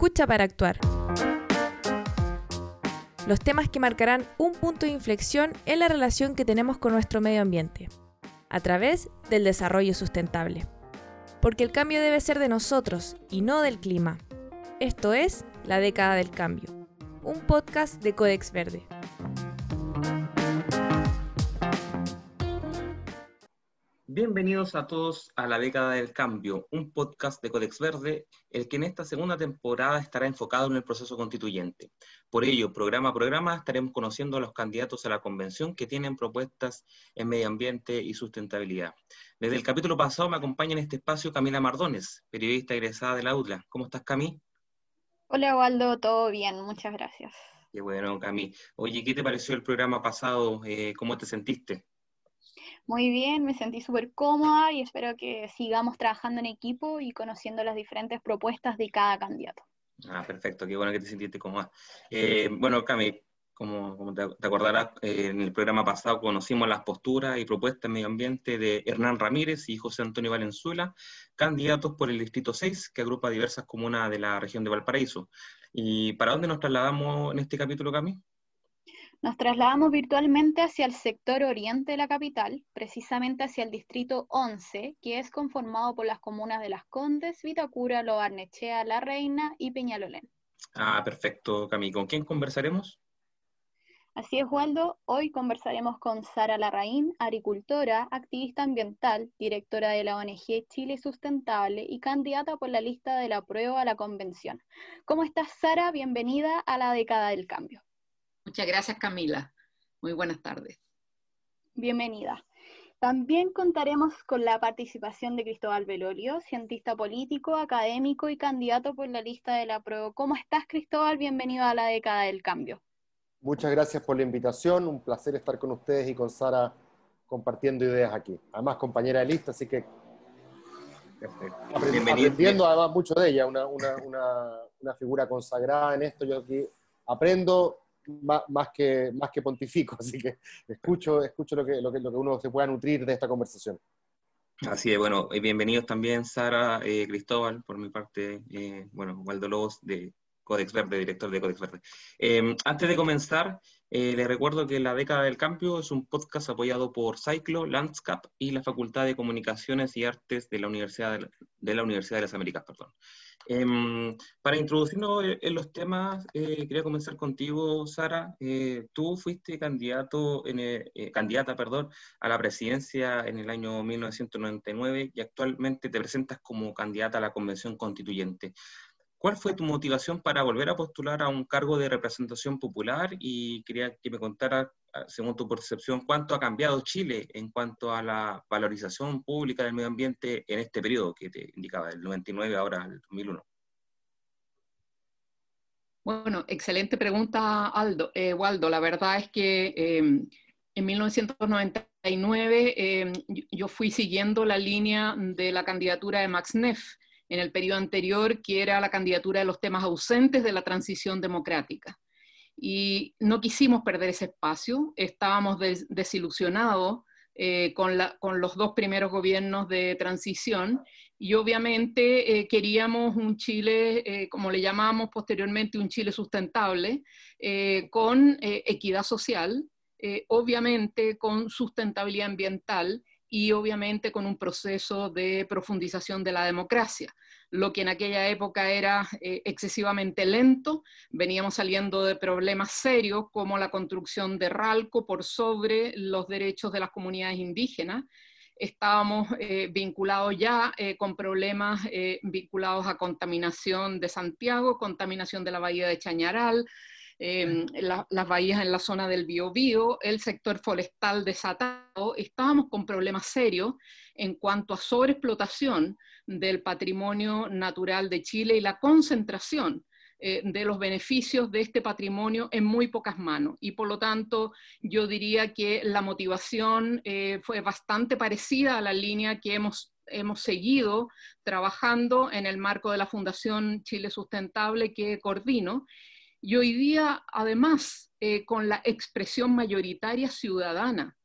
Escucha para actuar. Los temas que marcarán un punto de inflexión en la relación que tenemos con nuestro medio ambiente, a través del desarrollo sustentable. Porque el cambio debe ser de nosotros y no del clima. Esto es La década del cambio, un podcast de Codex Verde. Bienvenidos a todos a La década del cambio, un podcast de Codex Verde, el que en esta segunda temporada estará enfocado en el proceso constituyente. Por ello, programa a programa estaremos conociendo a los candidatos a la convención que tienen propuestas en medio ambiente y sustentabilidad. Desde el capítulo pasado me acompaña en este espacio Camila Mardones, periodista egresada de la UDLA. ¿Cómo estás, Cami? Hola, Waldo, todo bien, muchas gracias. Qué bueno, Cami. Oye, ¿qué te pareció el programa pasado? Eh, ¿Cómo te sentiste? Muy bien, me sentí súper cómoda y espero que sigamos trabajando en equipo y conociendo las diferentes propuestas de cada candidato. Ah, perfecto, qué bueno que te sentiste cómoda. Eh, bueno, Cami, como, te, acordarás, eh, en el programa pasado conocimos las posturas y propuestas en medio ambiente de Hernán Ramírez y José Antonio Valenzuela, candidatos por el Distrito 6, que agrupa diversas comunas de la región de Valparaíso. ¿Y para dónde nos trasladamos en este capítulo, Cami? Nos trasladamos virtualmente hacia el sector oriente de la capital, precisamente hacia el distrito 11, que es conformado por las comunas de Las Condes, Vitacura, Loarnechea, La Reina y Peñalolén. Ah, perfecto, Cami. ¿Con quién conversaremos? Así es, Waldo. Hoy conversaremos con Sara Larraín, agricultora, activista ambiental, directora de la ONG Chile Sustentable y candidata por la lista de la prueba a la convención. ¿Cómo estás, Sara? Bienvenida a la década del cambio. Muchas gracias, Camila. Muy buenas tardes. Bienvenida. También contaremos con la participación de Cristóbal Velorio, cientista político, académico y candidato por la lista de la prueba. ¿Cómo estás, Cristóbal? Bienvenido a la década del cambio. Muchas gracias por la invitación. Un placer estar con ustedes y con Sara compartiendo ideas aquí. Además, compañera de lista, así que aprendiendo además mucho de ella, una, una figura consagrada en esto. Yo aquí aprendo más, que, más que pontifico, así que escucho, escucho lo, que, lo, que, lo que uno se pueda nutrir de esta conversación. Así es, bueno, y bienvenidos también Sara, eh, Cristóbal, por mi parte, eh, bueno, Waldo Lobos de Codex Verde, director de Codex Verde. Em, antes de comenzar, eh, les recuerdo que La Década del Cambio es un podcast apoyado por Cyclo, Landscape y la Facultad de Comunicaciones y Artes de la Universidad de, de la Universidad de las Américas. Perdón. Em, para introducirnos en los temas, eh, quería comenzar contigo, Sara. Eh, tú fuiste candidato en eh, candidata perdón, a la presidencia en el año 1999 y actualmente te presentas como candidata a la Convención Constituyente. ¿Cuál fue tu motivación para volver a postular a un cargo de representación popular? Y quería que me contara, ah, según tu percepción, cuánto ha cambiado Chile en cuanto a la valorización pública del medio ambiente en este periodo que te indicaba, del 99 ahora al 2001. Bueno, excelente pregunta, Aldo. Eh, Waldo. La verdad es que em, en 1999 em, yo fui siguiendo la línea de la candidatura de Max Neff en el periodo anterior, que era la candidatura de los temas ausentes de la transición democrática. Y no quisimos perder ese espacio, estábamos desilusionados eh, con, los dos primeros gobiernos de transición y obviamente eh, queríamos un Chile, eh, como le llamamos posteriormente, un Chile sustentable, con equidad social, obviamente con sustentabilidad ambiental y obviamente con un proceso de profundización de la democracia, lo que en aquella época era eh, excesivamente lento. Veníamos saliendo de problemas serios como la construcción de RALCO por sobre los derechos de las comunidades indígenas. Estábamos eh, vinculados ya eh, con problemas vinculados a contaminación de Santiago, contaminación de la bahía de Chañaral, Em, las bahías en la zona del Biobío, el sector forestal desatado, estábamos con problemas serios en cuanto a sobreexplotación del patrimonio natural de Chile y la concentración eh, de los beneficios de este patrimonio en muy pocas manos. Y por lo tanto, yo diría que la motivación eh, fue bastante parecida a la línea que hemos hemos seguido trabajando en el marco de la Fundación Chile Sustentable que coordino y hoy día, además, eh, con la expresión mayoritaria ciudadana,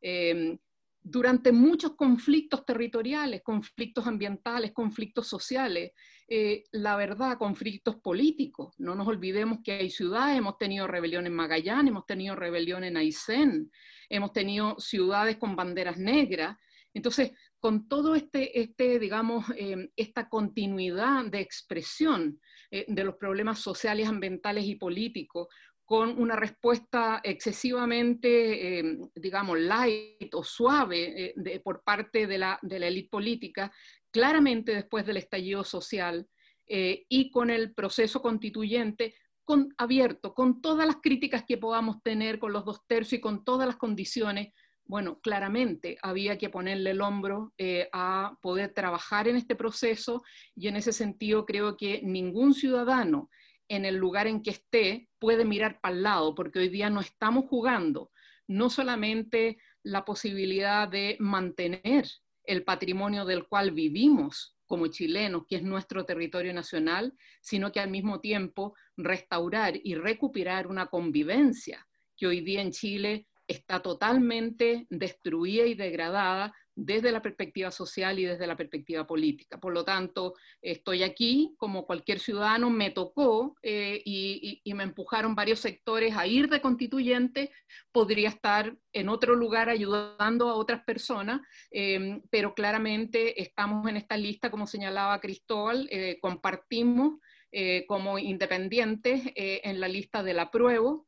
em, durante muchos conflictos territoriales, conflictos ambientales, conflictos sociales, eh, la verdad, conflictos políticos. No nos olvidemos que hay ciudades, hemos tenido rebelión en Magallanes, hemos tenido rebelión en Aysén, hemos tenido ciudades con banderas negras. Entonces, con todo este, este digamos, em, esta continuidad de expresión eh, de los problemas sociales, ambientales y políticos, con una respuesta excesivamente, em, digamos, light o suave eh, por parte de la, de la élite política, claramente después del estallido social eh, y con el proceso constituyente con, abierto, con todas las críticas que podamos tener, con los dos tercios y con todas las condiciones, bueno, claramente había que ponerle el hombro eh, a poder trabajar en este proceso y en ese sentido creo que ningún ciudadano en el lugar en que esté puede mirar para el lado, porque hoy día no estamos jugando no solamente la posibilidad de mantener el patrimonio del cual vivimos como chilenos, que es nuestro territorio nacional, sino que al mismo tiempo restaurar y recuperar una convivencia que hoy día en Chile está totalmente destruida y degradada desde la perspectiva social y desde la perspectiva política. Por lo tanto, estoy aquí, como cualquier ciudadano, me tocó eh, y, me empujaron varios sectores a ir de constituyente, podría estar en otro lugar ayudando a otras personas, em, pero claramente estamos en esta lista, como señalaba Cristóbal, eh, compartimos eh, como independientes en la lista del apruebo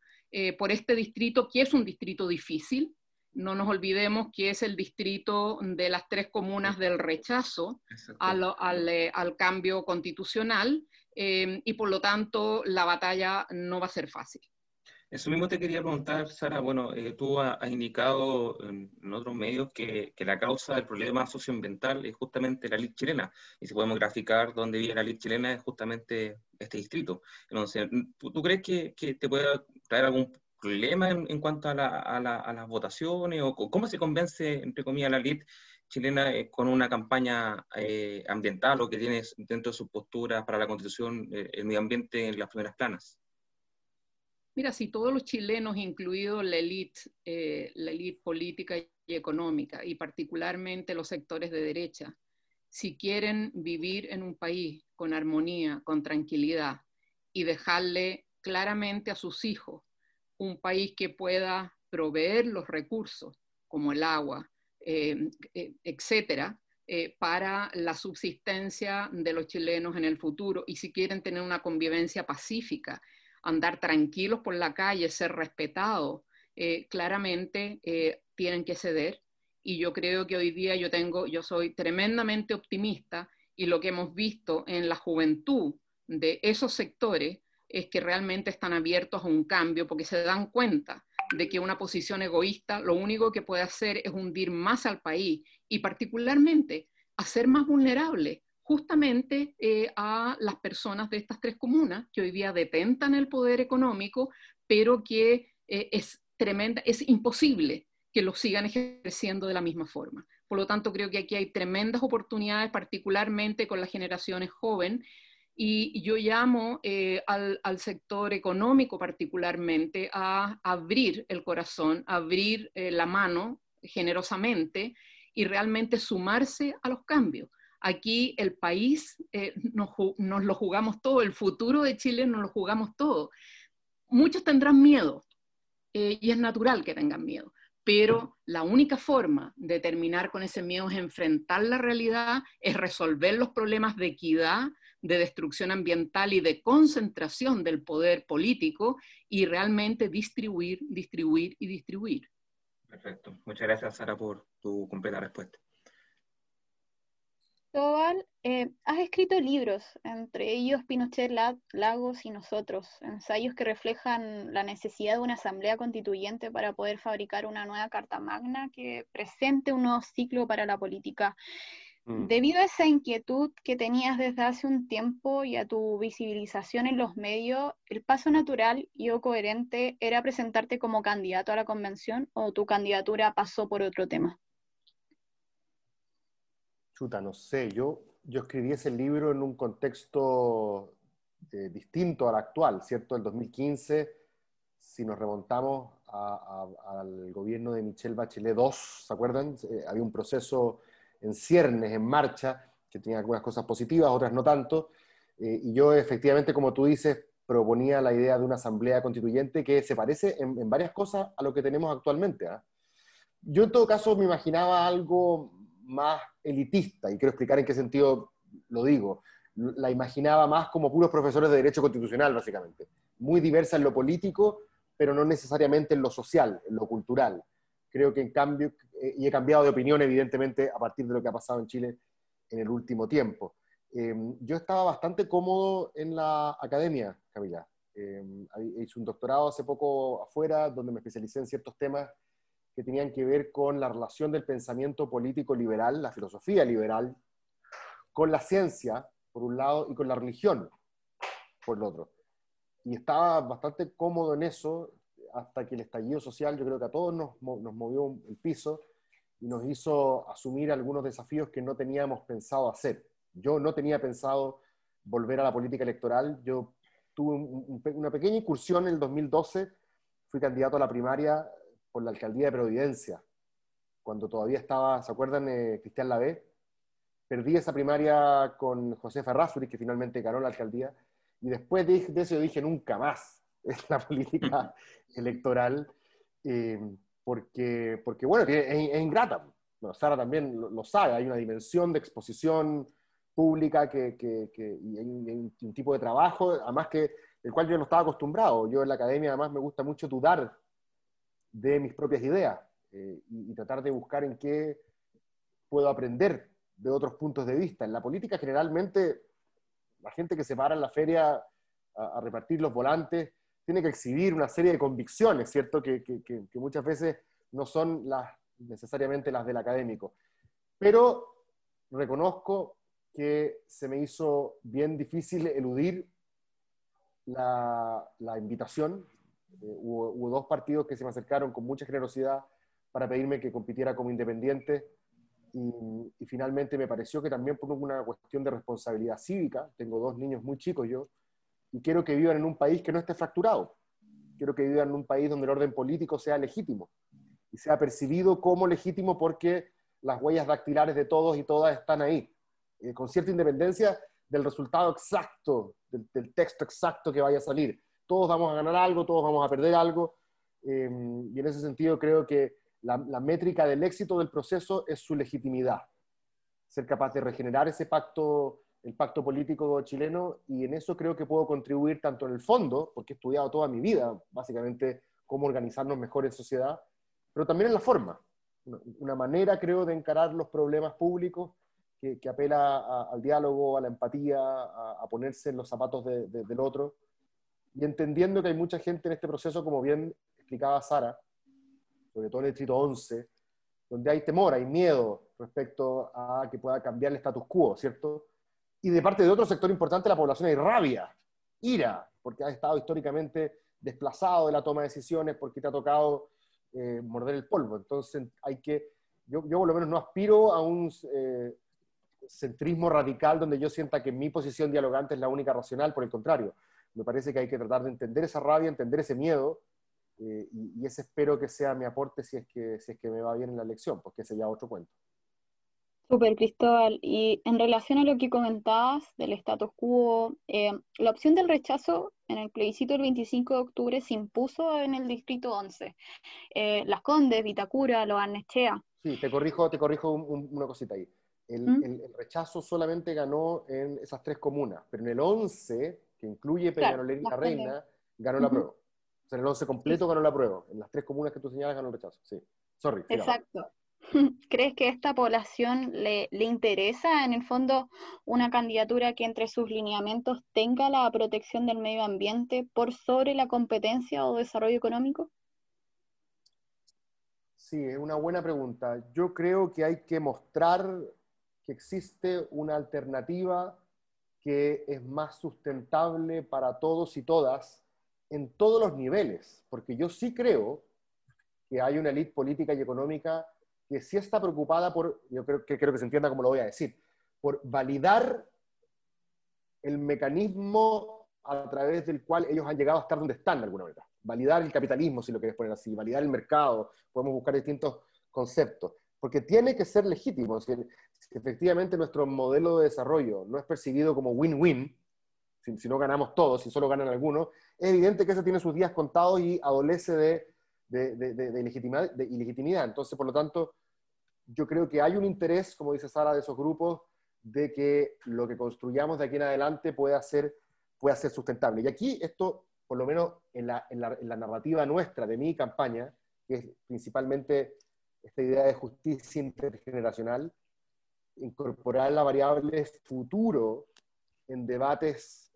por este distrito, que es un distrito difícil, no nos olvidemos que es el distrito de las tres comunas del rechazo eh, al, cambio constitucional eh, y por lo tanto la batalla no va a ser fácil. Eso mismo te quería preguntar, Sara. Bueno, eh, tú has, indicado en, otros medios que, la causa del problema socioambiental es justamente la ley chilena. Y si podemos graficar dónde vive la ley chilena es justamente este distrito. Entonces, ¿tú, crees que, que te puede traer algún problema en, cuanto a, las votaciones? ¿O cómo se convence, entre comillas, la elite chilena eh, con una campaña eh, ambiental o que tiene dentro de sus posturas para la constitución eh, el medio ambiente en las primeras planas? Mira, si todos los chilenos, incluido la élite la elite política y económica, y particularmente los sectores de derecha, si quieren vivir en un país con armonía, con tranquilidad, y dejarle claramente a sus hijos un país que pueda proveer los recursos, como el agua, eh, eh, etcétera, eh, para la subsistencia de los chilenos en el futuro. Y si quieren tener una convivencia pacífica, andar tranquilos por la calle, ser respetados, claramente tienen que ceder. Y yo creo que hoy día yo tengo, yo soy tremendamente optimista y lo que hemos visto en la juventud de esos sectores es que realmente están abiertos a un cambio porque se dan cuenta de que una posición egoísta lo único que puede hacer es hundir más al país y particularmente hacer más vulnerable justamente eh, a las personas de estas tres comunas que hoy día detentan el poder económico, pero que eh, es tremenda, es imposible que lo sigan ejerciendo de la misma forma. Por lo tanto, creo que aquí hay tremendas oportunidades, particularmente con las generaciones jóvenes, y yo llamo eh, al, sector económico particularmente a abrir el corazón, abrir eh, la mano generosamente y realmente sumarse a los cambios. Aquí el país eh, nos, nos, lo jugamos todo, el futuro de Chile nos lo jugamos todo. Muchos tendrán miedo y es natural que tengan miedo, pero la única forma de terminar con ese miedo es enfrentar la realidad, es resolver los problemas de equidad, de destrucción ambiental y de concentración del poder político y realmente distribuir, distribuir y distribuir. Perfecto. Muchas gracias, Sara, por tu completa respuesta. Tobal, eh, has escrito libros, entre ellos Pinochet, Lagos y Nosotros, ensayos que reflejan la necesidad de una asamblea constituyente para poder fabricar una nueva Carta Magna que presente un nuevo ciclo para la política. Mm. Debido a esa inquietud que tenías desde hace un tiempo y a tu visibilización en los medios, ¿el paso natural y o coherente era presentarte como candidato a la convención o tu candidatura pasó por otro tema? Chuta, no sé, yo, yo escribí ese libro en un contexto eh, distinto al actual, ¿cierto? El 2015, si nos remontamos al gobierno de Michelle Bachelet II, ¿se acuerdan? Eh, había un proceso en ciernes, en marcha, que tenía algunas cosas positivas, otras no tanto. Eh, y yo efectivamente, como tú dices, proponía la idea de una asamblea constituyente que se parece en, varias cosas a lo que tenemos actualmente. ¿ah? Yo en todo caso me imaginaba algo más elitista, y quiero explicar en qué sentido lo digo. La imaginaba más como puros profesores de Derecho Constitucional, básicamente. Muy diversa en lo político, pero no necesariamente en lo social, en lo cultural. Creo que en cambio, eh, y he cambiado de opinión evidentemente a partir de lo que ha pasado en Chile en el último tiempo. Eh, yo estaba bastante cómodo en la academia, Camila. Eh, hice un doctorado hace poco afuera, donde me especialicé en ciertos temas que tenían que ver con la relación del pensamiento político liberal, la filosofía liberal, con la ciencia, por un lado, y con la religión, por el otro. Y estaba bastante cómodo en eso hasta que el estallido social, yo creo que a todos nos, nos movió el piso y nos hizo asumir algunos desafíos que no teníamos pensado hacer. Yo no tenía pensado volver a la política electoral. Yo tuve una pequeña incursión en el 2012. Fui candidato a la primaria por la alcaldía de Providencia, cuando todavía estaba, ¿se acuerdan? Eh, Cristian Lavé. Perdí esa primaria con José Ferrazuri, que finalmente ganó la alcaldía. Y después de, eso yo dije, nunca más la política electoral, eh, porque, porque, bueno, es, ingrata. Bueno, Sara también lo, sabe, hay una dimensión de exposición pública que, que, y hay un, tipo de trabajo, además que el cual yo no estaba acostumbrado. Yo en la academia además me gusta mucho dudar de mis propias ideas eh, y, tratar de buscar en qué puedo aprender de otros puntos de vista. En la política generalmente la gente que se para en la feria a, repartir los volantes tiene que exhibir una serie de convicciones, ¿cierto? Que, que, que, muchas veces no son las, necesariamente las del académico. Pero reconozco que se me hizo bien difícil eludir la, la invitación eh, hubo, dos partidos que se me acercaron con mucha generosidad para pedirme que compitiera como independiente y, finalmente me pareció que también por una cuestión de responsabilidad cívica, tengo dos niños muy chicos yo, y quiero que vivan en un país que no esté fracturado, quiero que vivan en un país donde el orden político sea legítimo y sea percibido como legítimo porque las huellas dactilares de todos y todas están ahí, eh, con cierta independencia del resultado exacto, del texto exacto que vaya a salir todos vamos a ganar algo, todos vamos a perder algo. Em, y en ese sentido creo que la, métrica del éxito del proceso es su legitimidad. Ser capaz de regenerar ese pacto, el pacto político chileno, y en eso creo que puedo contribuir tanto en el fondo, porque he estudiado toda mi vida, básicamente, cómo organizarnos mejor en sociedad, pero también en la forma. Una, manera, creo, de encarar los problemas públicos que, apela al diálogo, a la empatía, a, ponerse en los zapatos del otro y entendiendo que hay mucha gente en este proceso, como bien explicaba Sara, sobre todo en el distrito 11, donde hay temor, hay miedo respecto a que pueda cambiar el status quo, ¿cierto? Y de parte de otro sector importante de la población hay rabia, ira, porque ha estado históricamente desplazado de la toma de decisiones, porque te ha tocado eh, morder el polvo. Entonces hay que, yo, yo, por lo menos no aspiro a un eh, centrismo radical donde yo sienta que mi posición dialogante es la única racional, por el contrario, me parece que hay que tratar de entender esa rabia, entender ese miedo, eh, y, ese espero que sea mi aporte si es, que, si es que me va bien en la elección, porque ese ya otro cuento. Super, Cristóbal. Y en relación a lo que comentabas del status quo, eh, la opción del rechazo en el plebiscito del 25 de octubre se impuso en el distrito 11. Eh, Las Condes, Vitacura, Loarnechea. Sí, te corrijo, te corrijo una cosita ahí. El, ¿Mm? el, el, rechazo solamente ganó en esas tres comunas, pero en el 11 que incluye Peñalolén y La Reina, ganó la prueba. O sea, en el 11 completo ganó la prueba. En las tres comunas que tú señalas ganó el rechazo. Sí. Sorry. Exacto. ¿Crees que a esta población le, le, interesa, en el fondo, una candidatura que entre sus lineamientos tenga la protección del medio ambiente por sobre la competencia o desarrollo económico? Sí, es una buena pregunta. Yo creo que hay que mostrar que existe una alternativa que es más sustentable para todos y todas en todos los niveles, porque yo sí creo que hay una élite política y económica que sí está preocupada por, yo creo que, creo que se entienda como lo voy a decir, por validar el mecanismo a través del cual ellos han llegado a estar donde están de alguna manera. Validar el capitalismo, si lo quieres poner así, validar el mercado, podemos buscar distintos conceptos porque tiene que ser legítimo. Si, efectivamente nuestro modelo de desarrollo no es percibido como win-win, si, no ganamos todos, si solo ganan algunos, es evidente que eso tiene sus días contados y adolece de, de, de, ilegitimidad, de ilegitimidad. Entonces, por lo tanto, yo creo que hay un interés, como dice Sara, de esos grupos, de que lo que construyamos de aquí en adelante pueda ser, pueda ser sustentable. Y aquí esto, por lo menos en la, en la, en la narrativa nuestra, de mi campaña, que es principalmente esta idea de justicia intergeneracional, incorporar la variable futuro en debates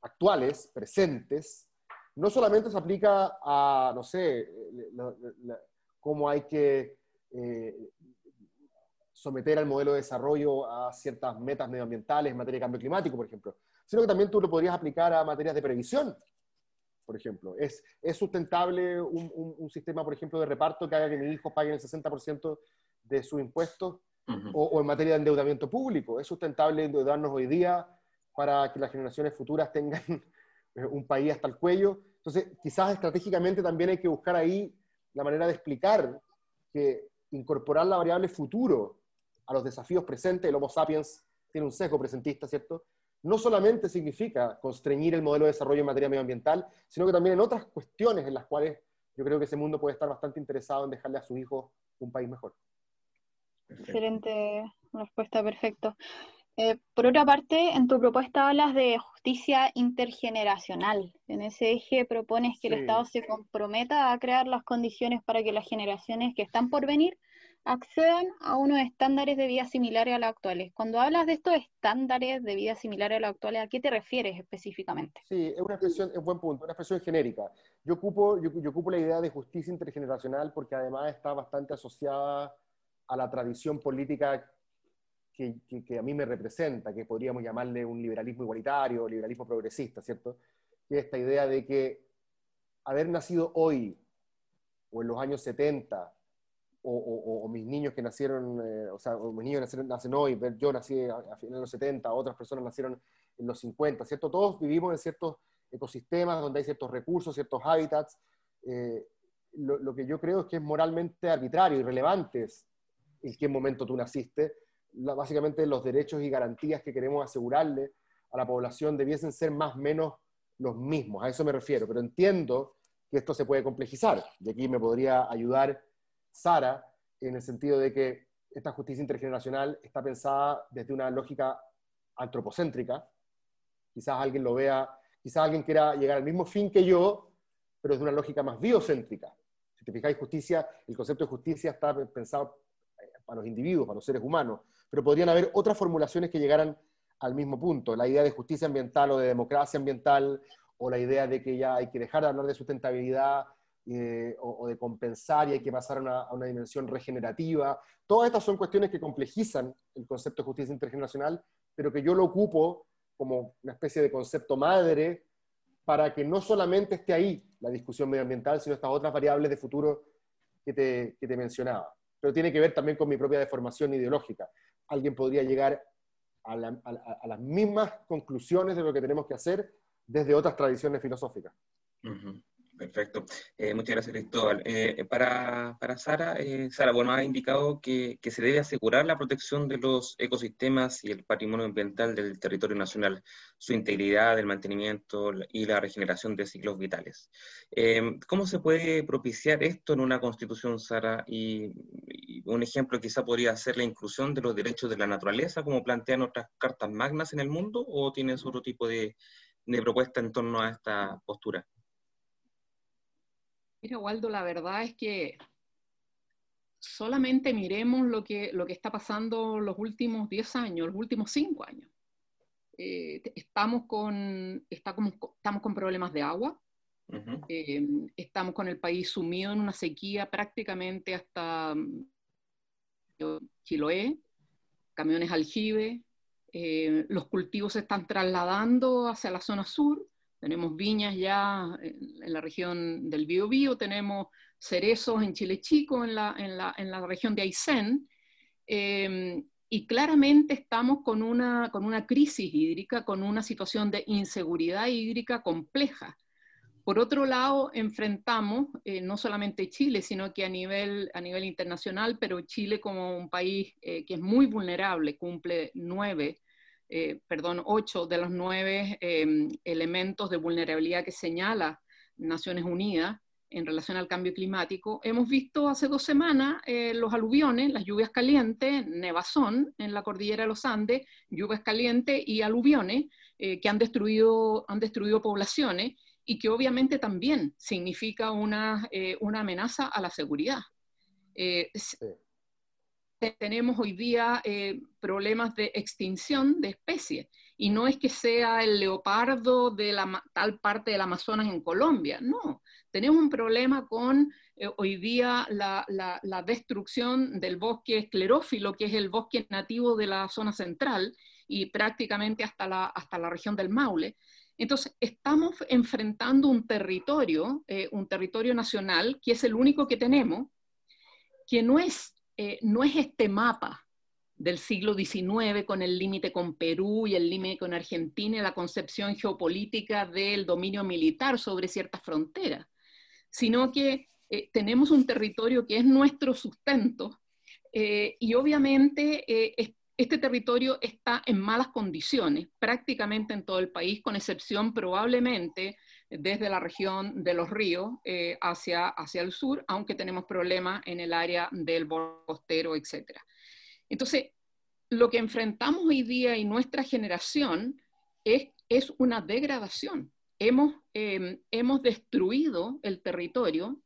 actuales, presentes, no solamente se aplica a, no sé, cómo hay que eh, someter al modelo de desarrollo a ciertas metas medioambientales en materia de cambio climático, por ejemplo, sino que también tú lo podrías aplicar a materias de previsión, por ejemplo. ¿Es, es sustentable un, un, sistema, por ejemplo, de reparto que haga que mis hijos paguen el 60% de sus impuestos? o, en materia de endeudamiento público. ¿Es sustentable endeudarnos hoy día para que las generaciones futuras tengan un país hasta el cuello? Entonces, quizás estratégicamente también hay que buscar ahí la manera de explicar que incorporar la variable futuro a los desafíos presentes, el Homo sapiens tiene un sesgo presentista, ¿cierto? No solamente significa constreñir el modelo de desarrollo en materia medioambiental, sino que también en otras cuestiones en las cuales yo creo que ese mundo puede estar bastante interesado en dejarle a su hijo un país mejor. Excelente respuesta, perfecto. Eh, por otra parte, en tu propuesta hablas de justicia intergeneracional. En ese eje propones que el Estado se comprometa a crear las condiciones para que las generaciones que están por venir accedan a unos estándares de vida similares a los actuales. Cuando hablas de estos estándares de vida similares a los actuales, ¿a qué te refieres específicamente? Sí, es una expresión, es buen punto, una expresión genérica. Yo ocupo, yo, yo ocupo la idea de justicia intergeneracional porque además está bastante asociada a la tradición política que, a mí me representa, que podríamos llamarle un liberalismo igualitario, liberalismo progresista, ¿cierto? Que esta idea de que haber nacido hoy, o en los años 70, o, o, mis niños que nacieron, eh, o sea, mis niños nacieron, nacen hoy, yo nací a, finales de los 70, otras personas nacieron en los 50, ¿cierto? Todos vivimos en ciertos ecosistemas donde hay ciertos recursos, ciertos hábitats. Eh, lo, lo, que yo creo es que es moralmente arbitrario, irrelevante en qué momento tú naciste. Básicamente los derechos y garantías que queremos asegurarle a la población debiesen ser más o menos los mismos, a eso me refiero, pero entiendo que esto se puede complejizar, y aquí me podría ayudar Sara en el sentido de que esta justicia intergeneracional está pensada desde una lógica antropocéntrica, quizás alguien lo vea, quizás alguien quiera llegar al mismo fin que yo, pero desde una lógica más biocéntrica. Si te fijáis, justicia, el concepto de justicia está pensado para los individuos, para los seres humanos, pero podrían haber otras formulaciones que llegaran al mismo punto. La idea de justicia ambiental o de democracia ambiental, o la idea de que ya hay que dejar de hablar de sustentabilidad eh, o, de compensar y hay que pasar a una, dimensión regenerativa. Todas estas son cuestiones que complejizan el concepto de justicia intergeneracional, pero que yo lo ocupo como una especie de concepto madre para que no solamente esté ahí la discusión medioambiental, sino estas otras variables de futuro que te, que te mencionaba pero tiene que ver también con mi propia deformación ideológica. Alguien podría llegar a, las mismas conclusiones de lo que tenemos que hacer desde otras tradiciones filosóficas. Perfecto. Eh, muchas gracias, Cristóbal. Eh, para, para, Sara, eh, Sara, bueno, ha indicado que, que, se debe asegurar la protección de los ecosistemas y el patrimonio ambiental del territorio nacional, su integridad, el mantenimiento y la regeneración de ciclos vitales. ¿Cómo se puede propiciar esto en una constitución, Sara? Y, un ejemplo quizá podría ser la inclusión de los derechos de la naturaleza, como plantean otras cartas magnas en el mundo, o tienes otro tipo de, de propuesta en torno a esta postura? Mira, Waldo, la verdad es que solamente miremos lo que, lo que está pasando los últimos 10 años, los últimos 5 años. Eh, estamos, con, estamos, estamos con problemas de agua, eh, estamos con el país sumido en una sequía prácticamente hasta mm, Chiloé, camiones aljibe, eh, los cultivos se están trasladando hacia la zona sur, tenemos viñas ya en, la región del Biobío, tenemos cerezos en Chile Chico, en la, en la, en la región de Aysén, em, y claramente estamos con una, con una crisis hídrica, con una situación de inseguridad hídrica compleja. Por otro lado, enfrentamos eh, no solamente Chile, sino que a nivel, a nivel internacional, pero Chile como un país eh, que es muy vulnerable, cumple nueve perdón, ocho de los nueve em, elementos de vulnerabilidad que señala Naciones Unidas en relación al cambio climático. Hemos visto hace dos semanas eh, los aluviones, las lluvias calientes, nevazón en la cordillera de los Andes, lluvias calientes y aluviones eh, que han destruido, han destruido poblaciones y que obviamente también significa una, eh, una amenaza a la seguridad. Tenemos hoy día problemas de extinción de especies y no es que sea el leopardo de la, tal parte del Amazonas en Colombia, no, tenemos un problema con eh, hoy día la, destrucción del bosque esclerófilo, que es el bosque nativo de la zona central y prácticamente hasta la, hasta la región del Maule. Entonces, estamos enfrentando un territorio, eh, un territorio nacional, que es el único que tenemos, que no es, eh, no es este mapa del siglo XIX con el límite con Perú y el límite con Argentina y la concepción geopolítica del dominio militar sobre ciertas fronteras sino que eh, tenemos un territorio que es nuestro sustento eh, y obviamente este territorio está en malas condiciones prácticamente en todo el país, con excepción probablemente desde la región de los ríos hacia, hacia el sur, aunque tenemos problemas en el área del costero, etc. Entonces, lo que enfrentamos hoy día y nuestra generación es, es una degradación hemos, em, hemos destruido el territorio,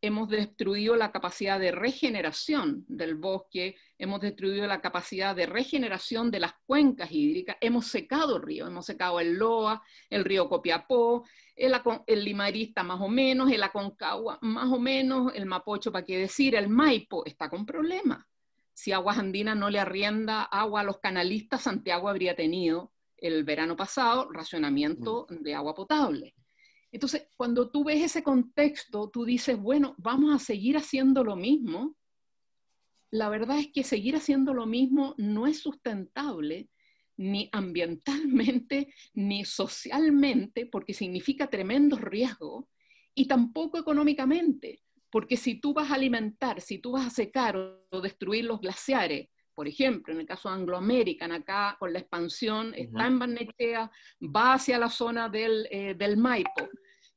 hemos destruido la capacidad de regeneración del bosque, hemos destruido la capacidad de regeneración de las cuencas hídricas, hemos secado el río, hemos secado el Loa, el río Copiapó, el, el Limarista más o menos, el Aconcagua más o menos, el Mapocho, para qué decir, el Maipo está con problemas. Si Aguas Andinas no le arrienda agua a los canalistas, Santiago habría tenido el verano pasado racionamiento mm. de agua potable. Entonces, cuando tú ves ese contexto, tú dices, bueno, vamos a seguir haciendo lo mismo. La verdad es que seguir haciendo lo mismo no es sustentable ni ambientalmente ni socialmente, porque significa tremendo riesgo, y tampoco económicamente, porque si tú vas a alimentar, si tú vas a secar o destruir los glaciares, por ejemplo, en el caso de Anglo American, acá con la expansión, está en Barnechea, va hacia la zona del, eh, del, Maipo.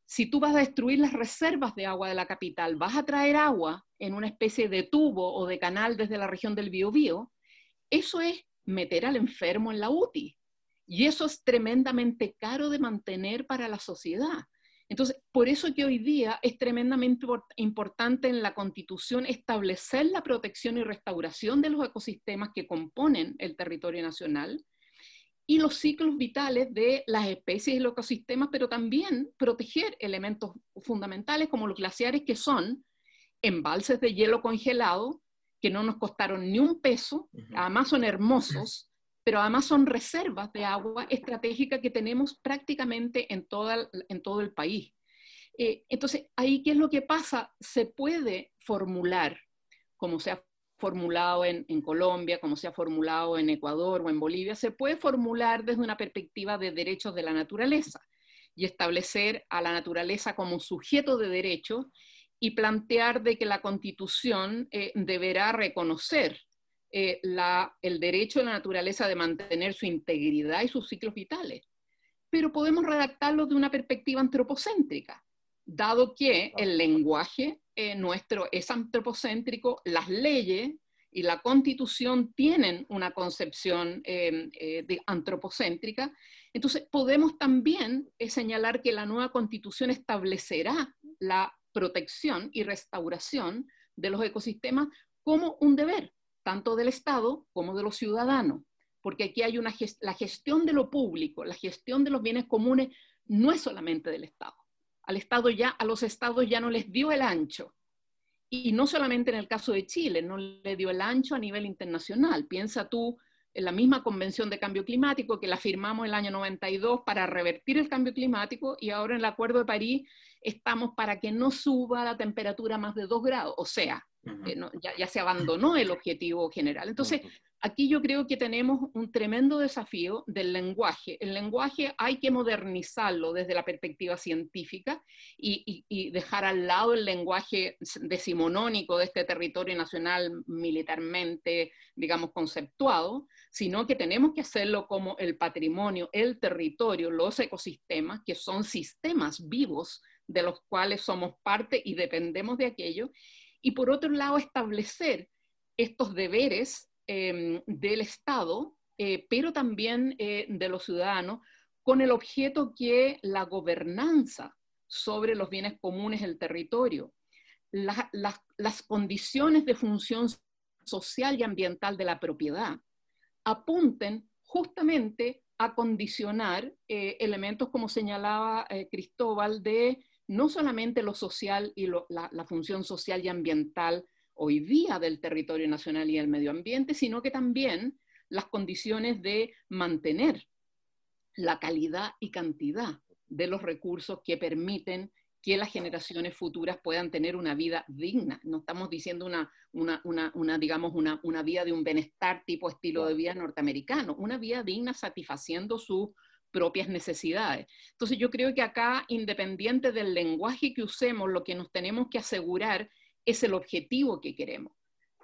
Si tú vas a destruir las reservas de agua de la capital, vas a traer agua en una especie de tubo o de canal desde la región del Biobío, eso es meter al enfermo en la UTI. Y eso es tremendamente caro de mantener para la sociedad. Entonces, por eso que hoy día es tremendamente importante en la Constitución establecer la protección y restauración de los ecosistemas que componen el territorio nacional y los ciclos vitales de las especies y los ecosistemas, pero también proteger elementos fundamentales como los glaciares que son embalses de hielo congelado que no nos costaron ni un peso, además son hermosos, pero además son reservas de agua estratégica que tenemos prácticamente en, toda, en todo el país. Eh, entonces, ahí, ¿qué es lo que pasa? Se puede formular, como se ha formulado en, en, Colombia, como se ha formulado en Ecuador o en Bolivia, se puede formular desde una perspectiva de derechos de la naturaleza y establecer a la naturaleza como sujeto de derechos y plantear de que la constitución eh, deberá reconocer eh, el derecho de la naturaleza de mantener su integridad y sus ciclos vitales. Pero podemos redactarlo de una perspectiva antropocéntrica, dado que el lenguaje eh, nuestro es antropocéntrico, las leyes y la constitución tienen una concepción eh, antropocéntrica, entonces podemos también señalar que la nueva constitución establecerá la protección y restauración de los ecosistemas como un deber, tanto del Estado como de los ciudadanos, porque aquí hay una la gestión de lo público, la gestión de los bienes comunes no es solamente del Estado. Al Estado ya, a los Estados ya no les dio el ancho. Y no solamente en el caso de Chile, no le dio el ancho a nivel internacional. Piensa tú en la misma Convención de Cambio Climático que la firmamos el año 92 para revertir el cambio climático y ahora en el Acuerdo de París estamos para que no suba la temperatura más de 2 grados. O sea, ya, se abandonó el objetivo general. Entonces, Aquí yo creo que tenemos un tremendo desafío del lenguaje. El lenguaje hay que modernizarlo desde la perspectiva científica y, y, dejar al lado el lenguaje decimonónico de este territorio nacional militarmente, digamos, conceptuado, sino que tenemos que hacerlo como el patrimonio, el territorio, los ecosistemas, que son sistemas vivos de los cuales somos parte y dependemos de aquello. Y por otro lado, establecer estos deberes Em, del Estado, eh, pero también eh, de los ciudadanos, con el objeto que la gobernanza sobre los bienes comunes del territorio, las condiciones de función social y ambiental de la propiedad apunten justamente a condicionar eh, elementos como señalaba Cristóbal de no solamente lo social y la, la, función social y ambiental hoy día del territorio nacional y el medio ambiente, sino que también las condiciones de mantener la calidad y cantidad de los recursos que permiten que las generaciones futuras puedan tener una vida digna. No estamos diciendo una, una, digamos, una, una vida de un bienestar tipo estilo de vida norteamericano, una vida digna satisfaciendo sus propias necesidades. Entonces yo creo que acá, independiente del lenguaje que usemos, lo que nos tenemos que asegurar es el objetivo que queremos.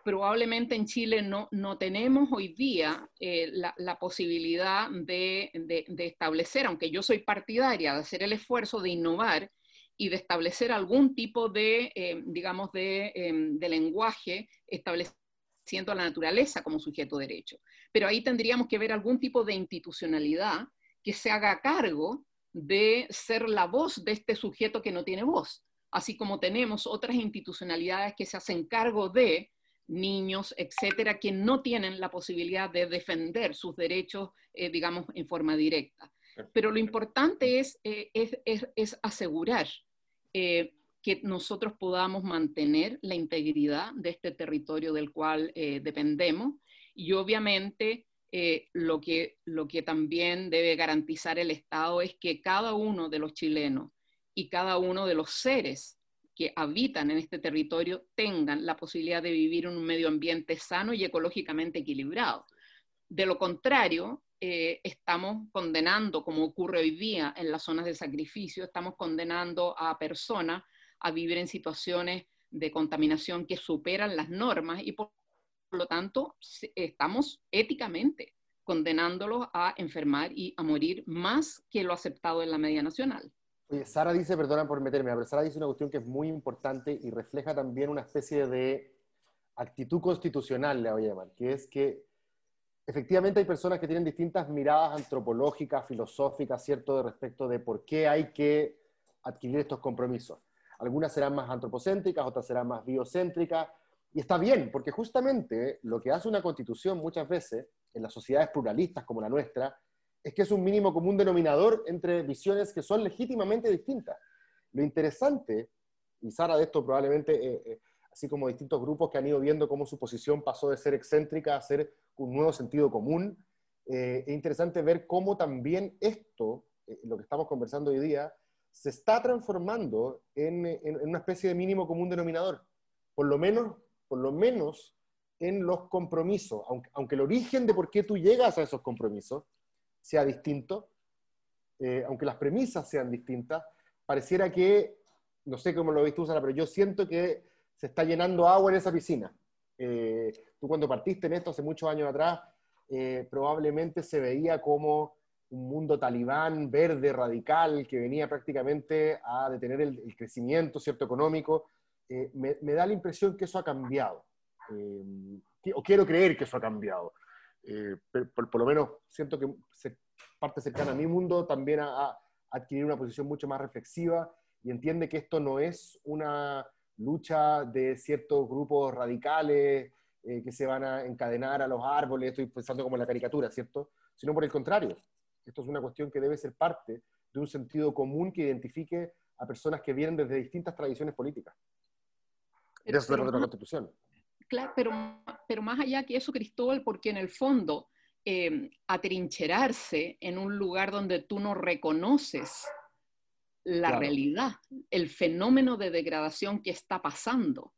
Probablemente en Chile no, no tenemos hoy día eh, la, posibilidad de, establecer, aunque yo soy partidaria de hacer el esfuerzo de innovar y de establecer algún tipo de, eh, digamos, em, de, lenguaje estableciendo a la naturaleza como sujeto de derecho. Pero ahí tendríamos que ver algún tipo de institucionalidad que se haga cargo de ser la voz de este sujeto que no tiene voz así como tenemos otras institucionalidades que se hacen cargo de niños, etcétera, que no tienen la posibilidad de defender sus derechos, eh, digamos, en forma directa. Pero lo importante es, eh, es, asegurar eh, que nosotros podamos mantener la integridad de este territorio del cual dependemos y obviamente lo, que, lo que también debe garantizar el Estado es que cada uno de los chilenos y cada uno de los seres que habitan en este territorio tengan la posibilidad de vivir en un medio ambiente sano y ecológicamente equilibrado. De lo contrario, eh, estamos condenando, como ocurre hoy día en las zonas de sacrificio, estamos condenando a personas a vivir en situaciones de contaminación que superan las normas y por lo tanto estamos éticamente condenándolos a enfermar y a morir más que lo aceptado en la media nacional. Oye, Sara dice, perdona por meterme, pero Sara dice una cuestión que es muy importante y refleja también una especie de actitud constitucional, le voy a llamar, que es que efectivamente hay personas que tienen distintas miradas antropológicas, filosóficas, ¿cierto?, de respecto de por qué hay que adquirir estos compromisos. Algunas serán más antropocéntricas, otras serán más biocéntricas, y está bien, porque justamente lo que hace una constitución muchas veces, en las sociedades pluralistas como la nuestra, es que es un mínimo común denominador entre visiones que son legítimamente distintas. Lo interesante, y Sara de esto probablemente, eh, eh, así como distintos grupos que han ido viendo cómo su posición pasó de ser excéntrica a ser un nuevo sentido común, eh, es interesante ver cómo también esto, lo que estamos conversando hoy día, se está transformando en, en, una especie de mínimo común denominador, por lo menos, por lo menos en los compromisos, aunque, aunque el origen de por qué tú llegas a esos compromisos sea distinto, eh, aunque las premisas sean distintas, pareciera que, no sé cómo lo viste Sara, pero yo siento que se está llenando agua en esa piscina. Eh, tú cuando partiste en esto hace muchos años atrás, eh, probablemente se veía como un mundo talibán, verde, radical, que venía prácticamente a detener el, crecimiento cierto económico. Me, da la impresión que eso ha cambiado, o quiero creer que eso ha cambiado. Eh, por, lo menos siento que parte cercana a mi mundo también ha, adquirido una posición mucho más reflexiva y entiende que esto no es una lucha de ciertos grupos radicales eh, que se van a encadenar a los árboles, estoy pensando como en la caricatura, ¿cierto? Sino por el contrario, esto es una cuestión que debe ser parte de un sentido común que identifique a personas que vienen desde distintas tradiciones políticas. Eso es la Constitución. Claro, pero, pero más allá que eso, Cristóbal, porque en el fondo eh, atrincherarse en un lugar donde tú no reconoces la realidad, el fenómeno de degradación que está pasando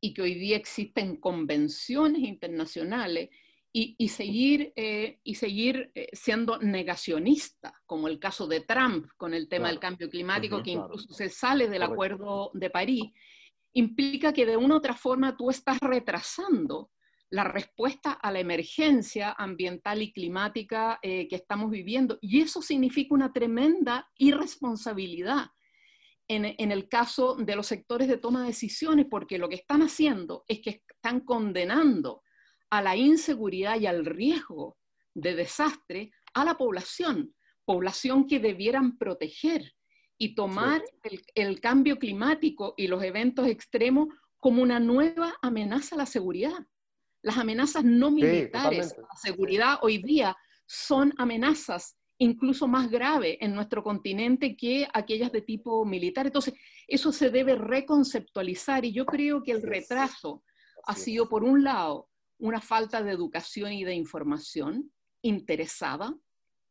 y que hoy día existen convenciones internacionales y, seguir, eh, y seguir eh, siendo negacionista, como el caso de Trump con el tema del cambio climático, que incluso se sale del Acuerdo de París, implica que de una u otra forma tú estás retrasando la respuesta a la emergencia ambiental y climática eh, que estamos viviendo. Y eso significa una tremenda irresponsabilidad en, en, el caso de los sectores de toma de decisiones, porque lo que están haciendo es que están condenando a la inseguridad y al riesgo de desastre a la población, población que debieran proteger y tomar el, cambio climático y los eventos extremos como una nueva amenaza a la seguridad. Las amenazas no militares a la seguridad hoy día son amenazas incluso más graves en nuestro continente que aquellas de tipo militar. Entonces, eso se debe reconceptualizar y yo creo que el retraso ha sido, por un lado, una falta de educación y de información interesada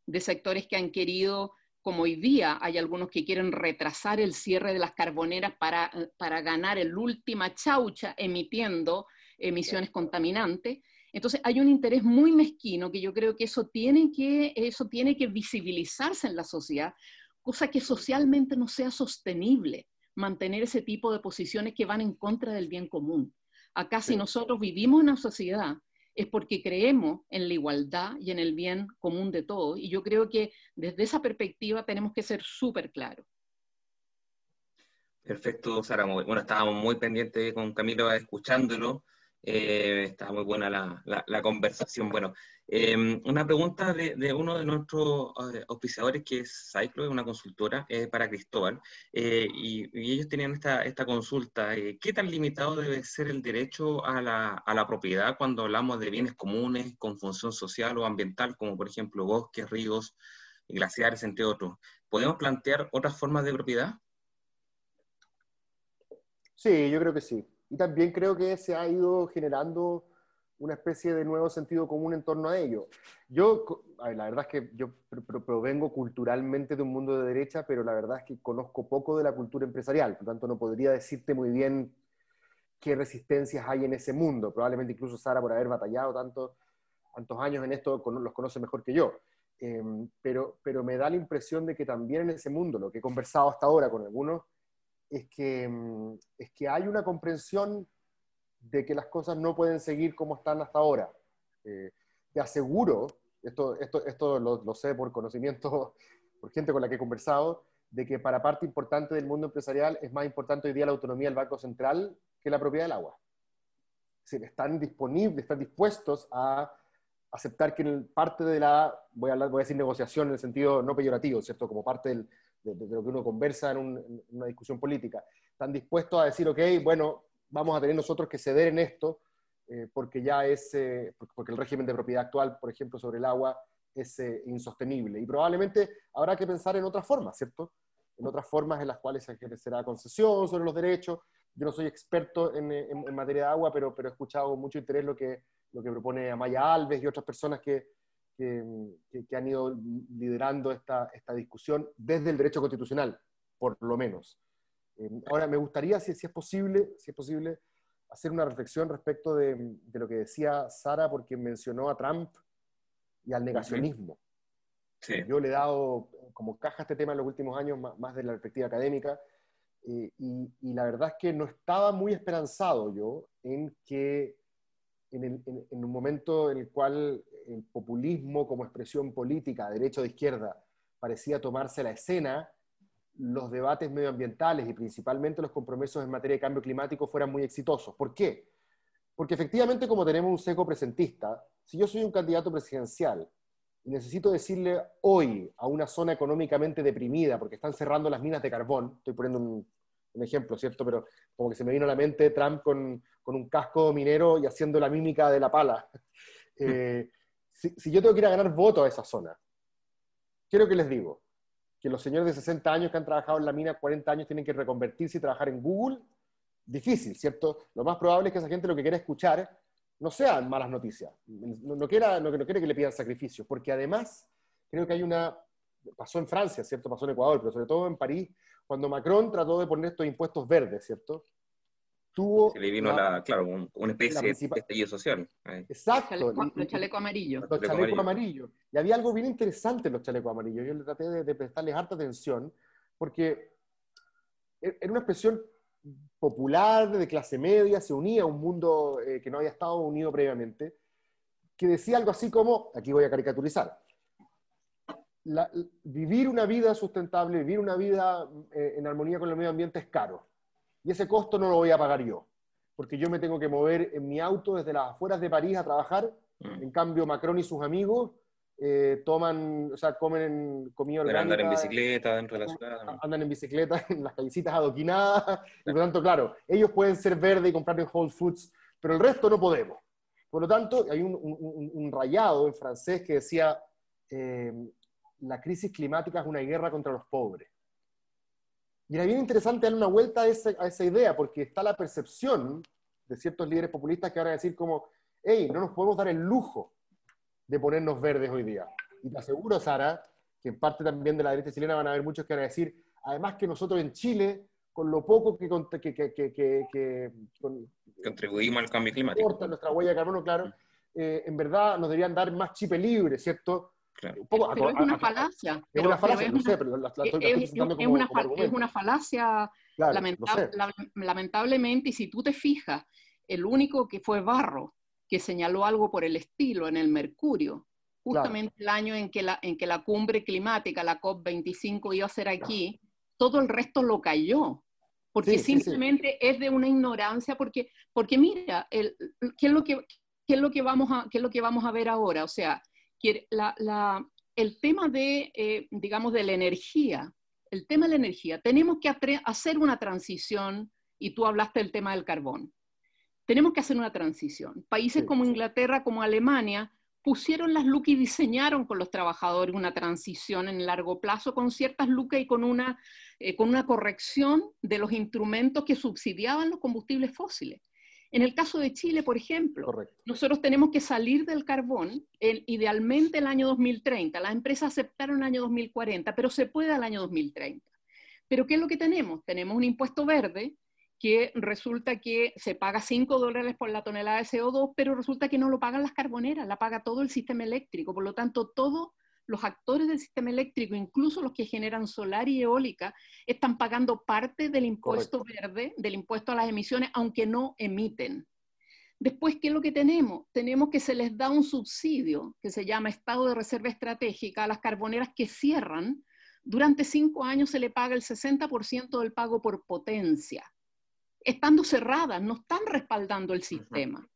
de sectores que han querido, como hoy día hay algunos que quieren retrasar el cierre de las carboneras para, para ganar el última chaucha emitiendo emisiones contaminantes. Entonces hay un interés muy mezquino que yo creo que eso tiene que, eso tiene que visibilizarse en la sociedad, cosa que socialmente no sea sostenible mantener ese tipo de posiciones que van en contra del bien común. Acá si nosotros vivimos en una sociedad es porque creemos en la igualdad y en el bien común de todos. Y yo creo que desde esa perspectiva tenemos que ser súper claros. Perfecto, Sara. Bueno, estábamos muy pendientes con Camilo escuchándolo. Eh, está muy buena la, conversación. Bueno, em, una pregunta de, uno de nuestros eh, auspiciadores, que es Cyclo, una consultora eh, para Cristóbal, y, ellos tenían esta, esta consulta. ¿Qué tan limitado debe ser el derecho a la, a la, propiedad cuando hablamos de bienes comunes con función social o ambiental, como por ejemplo bosques, ríos, glaciares, entre otros? ¿Podemos plantear otras formas de propiedad? Sí, yo creo que sí. Y también creo que se ha ido generando una especie de nuevo sentido común en torno a ello. Yo, la verdad es que yo provengo culturalmente de un mundo de derecha, pero la verdad es que conozco poco de la cultura empresarial, por lo tanto no podría decirte muy bien qué resistencias hay en ese mundo. Probablemente incluso Sara, por haber batallado tanto, tantos años en esto, los conoce mejor que yo. Em, pero, pero me da la impresión de que también en ese mundo, lo que he conversado hasta ahora con algunos, es que, mm, es que hay una comprensión de que las cosas no pueden seguir como están hasta ahora. Eh, te aseguro, esto, esto, esto lo, sé por conocimiento, por gente con la que he conversado, de que para parte importante del mundo empresarial es más importante hoy día la autonomía del Banco Central que la propiedad del agua. Es están disponibles, están dispuestos a aceptar que parte de la, voy a, hablar, voy a decir negociación en el sentido no peyorativo, ¿cierto? Como parte del, de, lo que uno conversa en, una discusión política, están dispuestos a decir, ok, bueno, vamos a tener nosotros que ceder en esto, eh, porque ya es, eh, porque el régimen de propiedad actual, por ejemplo, sobre el agua, es eh, insostenible. Y probablemente habrá que pensar en otras formas, ¿cierto? En otras formas en las cuales se ejercerá concesión sobre los derechos. Yo no soy experto en, en, materia de agua, pero, pero he escuchado con mucho interés lo que, lo que propone Amaya Alves y otras personas que, que, han ido liderando esta, esta, discusión desde el derecho constitucional, por lo menos. Eh, ahora, me gustaría, si, si, es posible, si es posible, hacer una reflexión respecto de, de, lo que decía Sara, porque mencionó a Trump y al negacionismo. Yo le he dado como caja a este tema en los últimos años, más, más de la perspectiva académica, eh, y, y, la verdad es que no estaba muy esperanzado yo en que en, un momento en el cual el populismo como expresión política, derecho de izquierda, parecía tomarse la escena, los debates medioambientales y principalmente los compromisos en materia de cambio climático fueran muy exitosos. ¿Por qué? Porque efectivamente como tenemos un seco presentista, si yo soy un candidato presidencial y necesito decirle hoy a una zona económicamente deprimida porque están cerrando las minas de carbón, estoy poniendo un, ejemplo, ¿cierto? Pero como que se me vino a la mente Trump con, con un casco minero y haciendo la mímica de la pala. Eh, si, yo tengo que ir a ganar votos a esa zona, quiero que les digo que los señores de 60 años que han trabajado en la mina 40 años tienen que reconvertirse y trabajar en Google. Difícil, ¿cierto? Lo más probable es que esa gente lo que quiera escuchar no sean malas noticias, no, no, quiera, no, no quiere que le pidan sacrificios, porque además creo que hay una, pasó en Francia, ¿cierto? Pasó en Ecuador, pero sobre todo en París, cuando Macron trató de poner estos impuestos verdes, ¿cierto? Tuvo... Se le vino, la, claro, una especie de estallido social. Exacto. Los chalecos amarillos. Los chalecos amarillos. Y había algo bien interesante en los chalecos amarillos. Yo le traté de, prestarles harta atención, porque e, era una expresión popular, de clase media, se unía a un mundo eh, que no había estado unido previamente, que decía algo así como, aquí voy a caricaturizar, vivir una vida sustentable, vivir una vida eh, en armonía con el medio ambiente es caro. Y ese costo no lo voy a pagar yo, porque yo me tengo que mover en mi auto desde las afueras de París a trabajar. Mm. En cambio, Macron y sus amigos eh, toman, o sea, comen comida orgánica. andar en bicicleta dentro de la ciudad. Andan en bicicleta en las callecitas adoquinadas. y por lo tanto, claro, ellos pueden ser verdes y comprar en Whole Foods, pero el resto no podemos. Por lo tanto, hay un, rayado en francés que decía, eh, la crisis climática es una guerra contra los pobres. Y era bien interesante darle una vuelta a, esa idea, porque está la percepción de ciertos líderes populistas que van a decir como, hey, no nos podemos dar el lujo de ponernos verdes hoy día. Y te aseguro, Sara, que en parte también de la derecha chilena van a haber muchos que van a decir, además que nosotros en Chile, con lo poco que, que, contribuimos al cambio climático. nuestra huella de carbono, claro, eh, en verdad nos deberían dar más chip libre, ¿cierto? Pero es una falacia. Es una falacia, no sé, pero la, es, una, falacia lamentablemente, y si tú te fijas, el único que fue Barro, que señaló algo por el estilo en el Mercurio, justamente el año en que, la, en que la cumbre climática, la COP25, iba a ser aquí, todo el resto lo cayó. Porque simplemente es de una ignorancia, porque, porque mira, el, ¿qué, es lo que, qué, es lo que vamos a, ¿qué es lo que vamos a ver ahora? O sea, la, el tema de, eh, digamos, de la energía, el tema de la energía, tenemos que hacer una transición, y tú hablaste del tema del carbón. Tenemos que hacer una transición. Países como Inglaterra, como Alemania, pusieron las lucas y diseñaron con los trabajadores una transición en largo plazo con ciertas lucas y con una, eh, con una corrección de los instrumentos que subsidiaban los combustibles fósiles. En el caso de Chile, por ejemplo, nosotros tenemos que salir del carbón idealmente el año 2030. Las empresas aceptaron el año 2040, pero se puede al año 2030. Pero ¿qué es lo que tenemos? Tenemos un impuesto verde que resulta que se paga 5 dólares por la tonelada de CO2, pero resulta que no lo pagan las carboneras, la paga todo el sistema eléctrico. Por lo tanto, todo los actores del sistema eléctrico, incluso los que generan solar y eólica, están pagando parte del impuesto verde, del impuesto a las emisiones, aunque no emiten. Después, ¿qué es lo que tenemos? Tenemos que se les da un subsidio que se llama estado de reserva estratégica a las carboneras que cierran. Durante cinco años se le paga el 60% del pago por potencia. Estando cerradas, no están respaldando el sistema.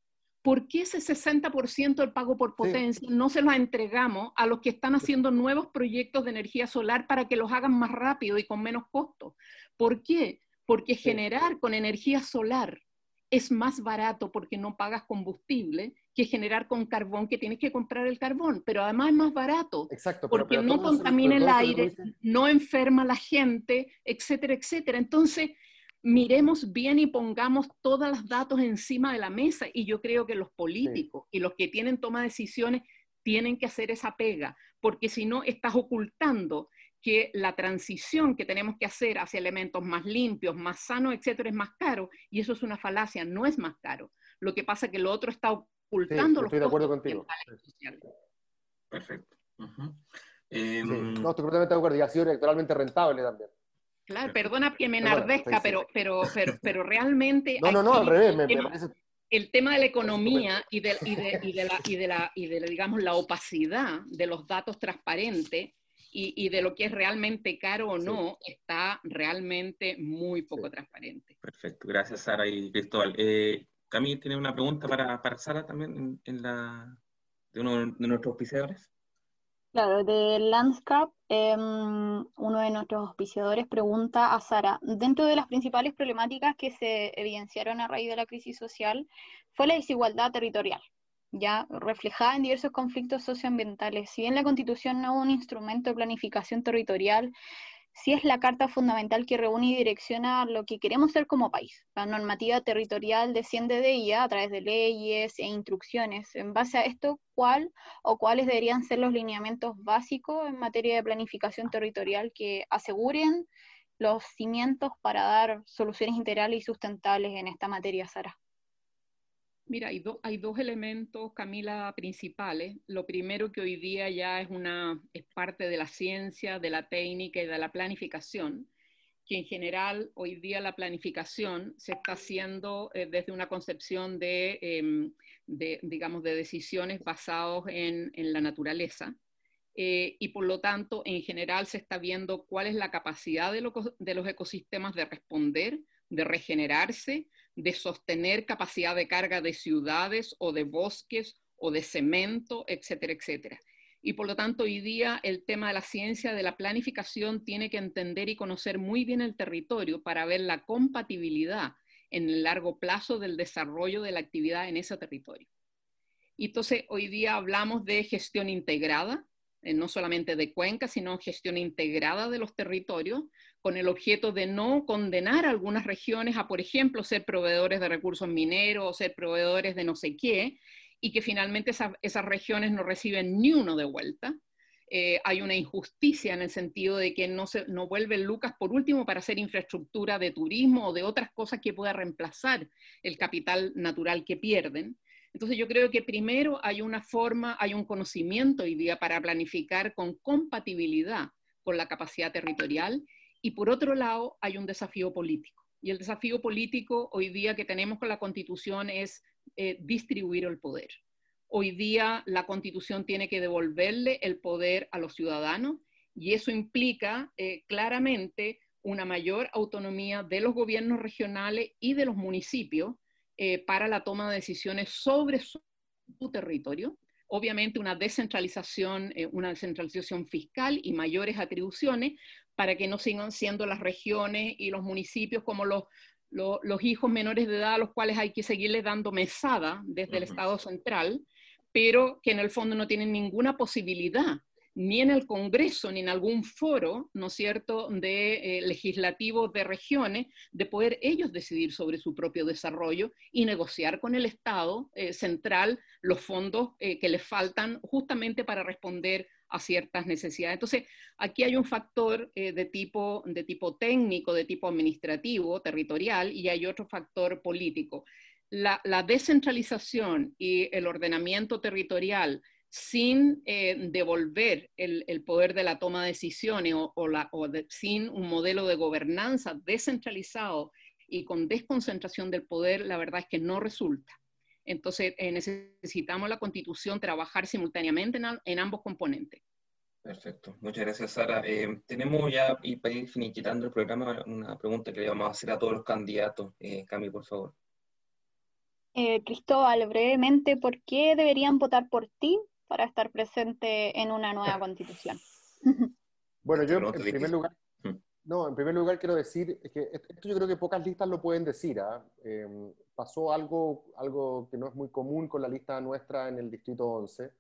¿Por qué ese 60% del pago por potencia no se lo entregamos a los que están haciendo nuevos proyectos de energía solar para que los hagan más rápido y con menos costo? ¿Por qué? Porque generar con energía solar es más barato porque no pagas combustible que generar con carbón que tienes que comprar el carbón, pero además es más barato Exacto, porque no contamina el aire, no enferma a la gente, etcétera, etcétera. Entonces, miremos bien y pongamos todos los datos encima de la mesa. Y yo creo que los políticos y los que tienen toma de decisiones tienen que hacer esa pega, porque si no, estás ocultando que la transición que tenemos que hacer hacia elementos más limpios, más sanos, etcétera, es más caro. Y eso es una falacia, no es más caro. Lo que pasa es que lo otro está ocultando los Estoy de acuerdo contigo. Perfecto. Em, no, estoy completamente de acuerdo. Y ha sido electoralmente rentable también. Claro, perdona que me enardezca, pero, pero, pero, pero realmente... No, no, no, al revés, me, parece el tema de la economía y de, y de, y de, la, y de, la, y de digamos, la opacidad de los datos transparentes y, y, de lo que es realmente caro o no, está realmente muy poco transparente. Perfecto, gracias Sara y Cristóbal. Eh, Camille tiene una pregunta para, para Sara también en, en la, de uno de nuestros auspiciadores. Claro, de Landscape, em, uno de nuestros auspiciadores pregunta a Sara, dentro de las principales problemáticas que se evidenciaron a raíz de la crisis social fue la desigualdad territorial, ya reflejada en diversos conflictos socioambientales. Si bien la Constitución no es un instrumento de planificación territorial, sí es la carta fundamental que reúne y direcciona lo que queremos ser como país. La normativa territorial desciende de ella a través de leyes e instrucciones. En base a esto, ¿cuál o cuáles deberían ser los lineamientos básicos en materia de planificación territorial que aseguren los cimientos para dar soluciones integrales y sustentables en esta materia, Sara? Mira, hay, dos elementos, Camila, principales. Lo primero que hoy día ya es, una, es parte de la ciencia, de la técnica y de la planificación, que en general hoy día la planificación se está haciendo eh, desde una concepción de, em, de, digamos, de decisiones basadas en, la naturaleza. Eh, y por lo tanto, en general se está viendo cuál es la capacidad de los ecosistemas de responder, de regenerarse, de sostener capacidad de carga de ciudades o de bosques o de cemento, etcétera, etcétera. Y por lo tanto, hoy día el tema de la ciencia de la planificación tiene que entender y conocer muy bien el territorio para ver la compatibilidad en el largo plazo del desarrollo de la actividad en ese territorio. Y entonces, hoy día hablamos de gestión integrada, eh, no solamente de cuencas, sino gestión integrada de los territorios, con el objeto de no condenar a algunas regiones a, por ejemplo, ser proveedores de recursos mineros o ser proveedores de no sé qué, y que finalmente esas regiones no reciben ni uno de vuelta. Eh, hay una injusticia en el sentido de que no, se, no vuelven lucas por último para hacer infraestructura de turismo o de otras cosas que pueda reemplazar el capital natural que pierden. Entonces yo creo que primero hay una forma, hay un conocimiento hoy día para planificar con compatibilidad con la capacidad territorial y por otro lado hay un desafío político. Y el desafío político hoy día que tenemos con la constitución es eh, distribuir el poder. Hoy día la constitución tiene que devolverle el poder a los ciudadanos y eso implica eh, claramente una mayor autonomía de los gobiernos regionales y de los municipios eh, para la toma de decisiones sobre su, territorio. Obviamente una descentralización, eh, una descentralización fiscal y mayores atribuciones para que no sigan siendo las regiones y los municipios como los, los, hijos menores de edad a los cuales hay que seguirles dando mesada desde el Estado central, pero que en el fondo no tienen ninguna posibilidad ni en el Congreso ni en algún foro, ¿no es cierto?, de eh, legislativos de regiones, de poder ellos decidir sobre su propio desarrollo y negociar con el Estado eh, central los fondos eh, que les faltan justamente para responder a ciertas necesidades. Entonces, aquí hay un factor de, tipo, de tipo técnico, de tipo administrativo, territorial, y hay otro factor político. La, la descentralización y el ordenamiento territorial sin eh, devolver el, poder de la toma de decisiones o, sin un modelo de gobernanza descentralizado y con desconcentración del poder, la verdad es que no resulta. Entonces, eh, necesitamos la constitución trabajar simultáneamente en, ambos componentes. Perfecto, muchas gracias Sara. Eh, tenemos ya, y para ir finiquitando el programa, una pregunta que le vamos a hacer a todos los candidatos. Cami, por favor. Cristóbal, brevemente, ¿por qué deberían votar por ti para estar presente en una nueva constitución. Bueno, yo en primer lugar. No, en primer lugar quiero decir que esto yo creo que pocas listas lo pueden decir. ¿ah? Em, pasó algo, algo que no es muy común con la lista nuestra en el Distrito 11,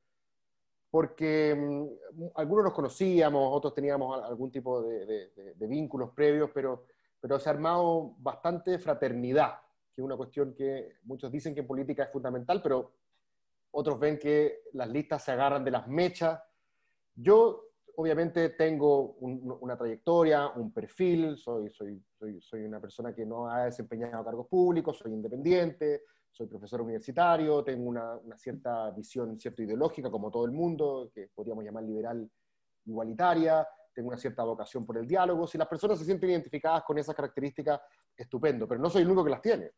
porque em, algunos nos conocíamos, otros teníamos algún tipo de, de, vínculos previos, pero, pero se ha armado bastante fraternidad, que es una cuestión que muchos dicen que en política es fundamental, pero otros ven que las listas se agarran de las mechas. Yo, obviamente, tengo una trayectoria, un perfil, soy, soy, soy, una persona que no ha desempeñado cargos públicos, soy independiente, soy profesor universitario, tengo una, cierta visión cierto ideológica, como todo el mundo, que podríamos llamar liberal igualitaria, tengo una cierta vocación por el diálogo. Si las personas se sienten identificadas con esas características, estupendo, pero no soy el único que las tiene.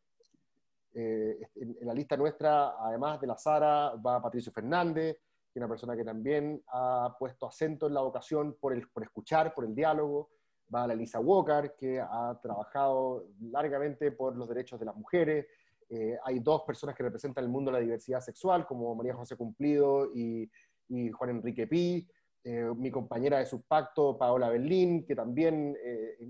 Eh, en, la lista nuestra, además de la Sara, va Patricio Fernández, es una persona que también ha puesto acento en la vocación por, el, por escuchar, por el diálogo. Va la Elisa Walker, que ha trabajado largamente por los derechos de las mujeres. Eh, hay dos personas que representan el mundo de la diversidad sexual, como María José Cumplido y, y Juan Enrique Pi. Eh, mi compañera de subpacto, Paola Berlín, que también